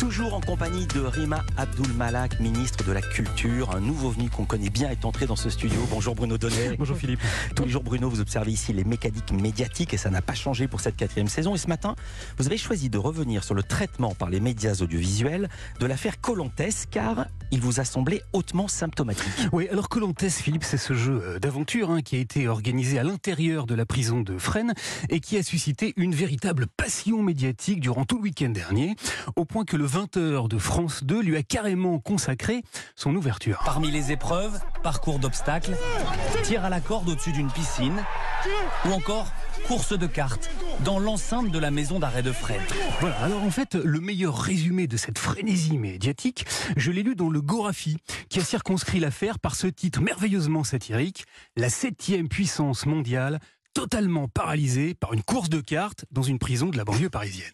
to Toujours en compagnie de Rima Abdul Malak, ministre de la Culture. Un nouveau venu qu'on connaît bien est entré dans ce studio. Bonjour Bruno Donnet. Bonjour Philippe. Tous les jours, Bruno, vous observez ici les mécaniques médiatiques et ça n'a pas changé pour cette quatrième saison. Et ce matin, vous avez choisi de revenir sur le traitement par les médias audiovisuels de l'affaire Colantes, car il vous a semblé hautement symptomatique. Oui, alors Colantes, Philippe, c'est ce jeu euh, d'aventure hein, qui a été organisé à l'intérieur de la prison de Fresnes et qui a suscité une véritable passion médiatique durant tout le week-end dernier, au point que le 20h de France 2 lui a carrément consacré son ouverture. Parmi les épreuves, parcours d'obstacles, tir à la corde au-dessus d'une piscine ou encore course de cartes dans l'enceinte de la maison d'arrêt de Fresnes. Voilà, alors en fait, le meilleur résumé de cette frénésie médiatique, je l'ai lu dans le Gorafi, qui a circonscrit l'affaire par ce titre merveilleusement satirique, La septième puissance mondiale, totalement paralysée par une course de cartes dans une prison de la banlieue parisienne.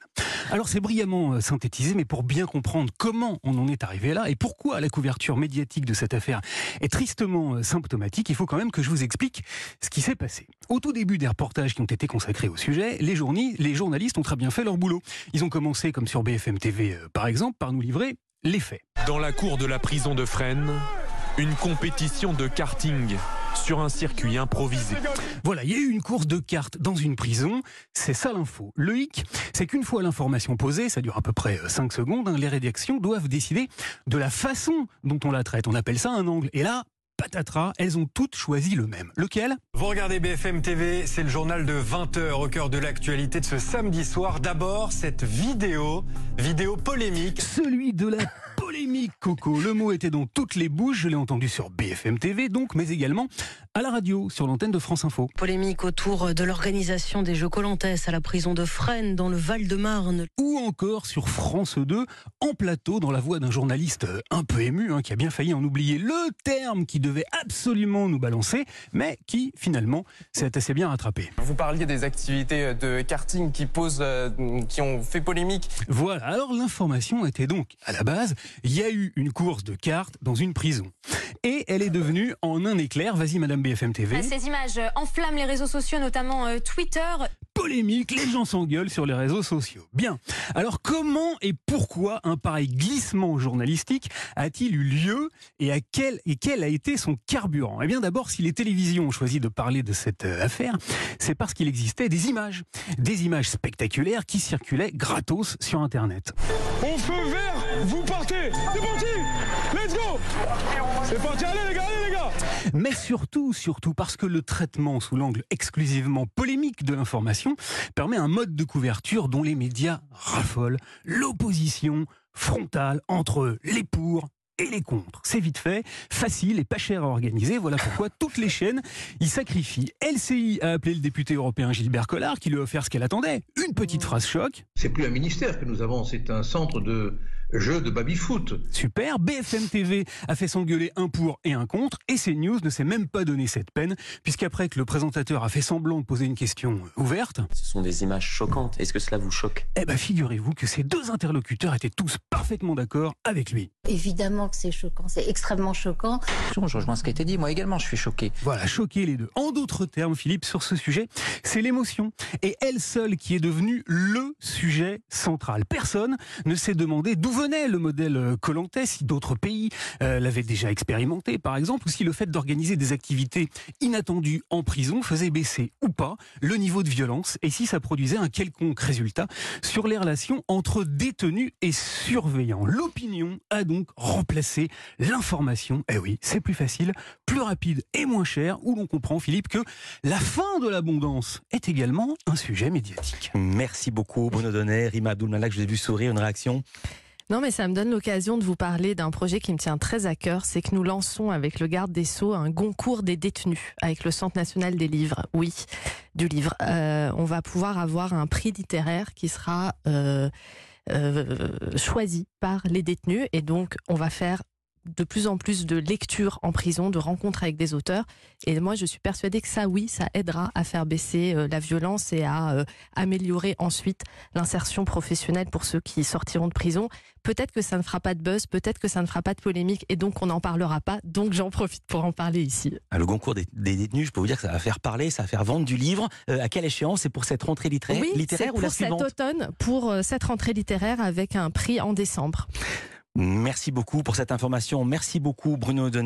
Alors c'est brillamment euh, synthétisé, mais pour bien comprendre comment on en est arrivé là et pourquoi la couverture médiatique de cette affaire est tristement euh, symptomatique, il faut quand même que je vous explique ce qui s'est passé. Au tout début des reportages qui ont été consacrés au sujet, les, les journalistes ont très bien fait leur boulot. Ils ont commencé, comme sur BFM TV euh, par exemple, par nous livrer les faits. Dans la cour de la prison de Fresnes, une compétition de karting sur un circuit improvisé. Voilà, il y a eu une course de cartes dans une prison, c'est ça l'info. Le hic, c'est qu'une fois l'information posée, ça dure à peu près 5 secondes, hein, les rédactions doivent décider de la façon dont on la traite. On appelle ça un angle. Et là, patatras, elles ont toutes choisi le même. Lequel? Vous regardez BFM TV, c'est le journal de 20h au cœur de l'actualité de ce samedi soir. D'abord, cette vidéo, vidéo polémique. Celui de la polémique, Coco. Le mot était dans toutes les bouches. Je l'ai entendu sur BFM TV, donc, mais également à la radio, sur l'antenne de France Info. Polémique autour de l'organisation des Jeux Colantes à la prison de Fresnes, dans le Val-de-Marne. Ou encore sur France 2, en plateau, dans la voix d'un journaliste un peu ému, hein, qui a bien failli en oublier le terme qui devait absolument nous balancer, mais qui, finalement, s'est assez bien rattrapé. Vous parliez des activités de karting qui posent, euh, qui ont fait polémique. Voilà. Alors, l'information était donc, à la base, il y a eu une course de cartes dans une prison. Et elle est devenue en un éclair, vas-y Madame BFM TV. Ces images enflamment les réseaux sociaux, notamment euh, Twitter. Polémique, les gens s'engueulent sur les réseaux sociaux. Bien. Alors comment et pourquoi un pareil glissement journalistique a-t-il eu lieu et, à quel, et quel a été son carburant? Eh bien d'abord, si les télévisions ont choisi de parler de cette euh, affaire, c'est parce qu'il existait des images. Des images spectaculaires qui circulaient gratos sur Internet. On feu vert, vous partez C'est parti Let's go C'est parti, allez les gars Mais surtout, surtout parce que le traitement sous l'angle exclusivement polémique de l'information permet un mode de couverture dont les médias raffolent. L'opposition frontale entre les pour et les contre. C'est vite fait, facile et pas cher à organiser. Voilà pourquoi toutes les chaînes y sacrifient. LCI a appelé le député européen Gilbert Collard qui lui a offert ce qu'elle attendait. Une petite phrase choc. C'est plus un ministère que nous avons, c'est un centre de jeu de baby-foot. Super. BFM TV a fait s'engueuler un pour et un contre. Et CNews ne s'est même pas donné cette peine, puisqu'après que le présentateur a fait semblant de poser une question ouverte. Ce sont des images choquantes. Est-ce que cela vous choque? Eh bien, figurez-vous que ces deux interlocuteurs étaient tous parfaitement d'accord avec lui. Évidemment que c'est choquant, c'est extrêmement choquant. Je rejoins ce qui a été dit, moi également je suis choqué. Voilà, choqué les deux. En d'autres termes, Philippe, sur ce sujet, c'est l'émotion. Et elle seule qui est devenue le sujet central. Personne ne s'est demandé d'où venait le modèle Colantes, si d'autres pays euh, l'avaient déjà expérimenté, par exemple, ou si le fait d'organiser des activités inattendues en prison faisait baisser ou pas le niveau de violence, et si ça produisait un quelconque résultat sur les relations entre détenus et surveillants. L'opinion a donc remplacé l'information. Eh oui, c'est plus facile, plus rapide et moins cher, où l'on comprend, Philippe, que la fin de l'abondance est également un sujet médiatique. Merci beaucoup, Bruno Donnet, Rima Abdulmalak, je vous ai vu sourire, une réaction? Non, mais ça me donne l'occasion de vous parler d'un projet qui me tient très à cœur. C'est que nous lançons avec le garde des Sceaux un concours des détenus avec le Centre national des livres. Oui, du livre. Euh, on va pouvoir avoir un prix littéraire qui sera euh, euh, choisi par les détenus et donc on va faire de plus en plus de lectures en prison, de rencontres avec des auteurs. Et moi, je suis persuadée que ça, oui, ça aidera à faire baisser euh, la violence et à euh, améliorer ensuite l'insertion professionnelle pour ceux qui sortiront de prison. Peut-être que ça ne fera pas de buzz, peut-être que ça ne fera pas de polémique, et donc on n'en parlera pas. Donc j'en profite pour en parler ici. Ah, Le concours des, des détenus, je peux vous dire que ça va faire parler, ça va faire vendre du livre. Euh, à quelle échéance? C'est pour cette rentrée littéraire, Oui, littéraire c'est ou pour la cet suivante? automne, pour cette rentrée littéraire avec un prix en décembre. Merci beaucoup pour cette information. Merci beaucoup Bruno Donnet.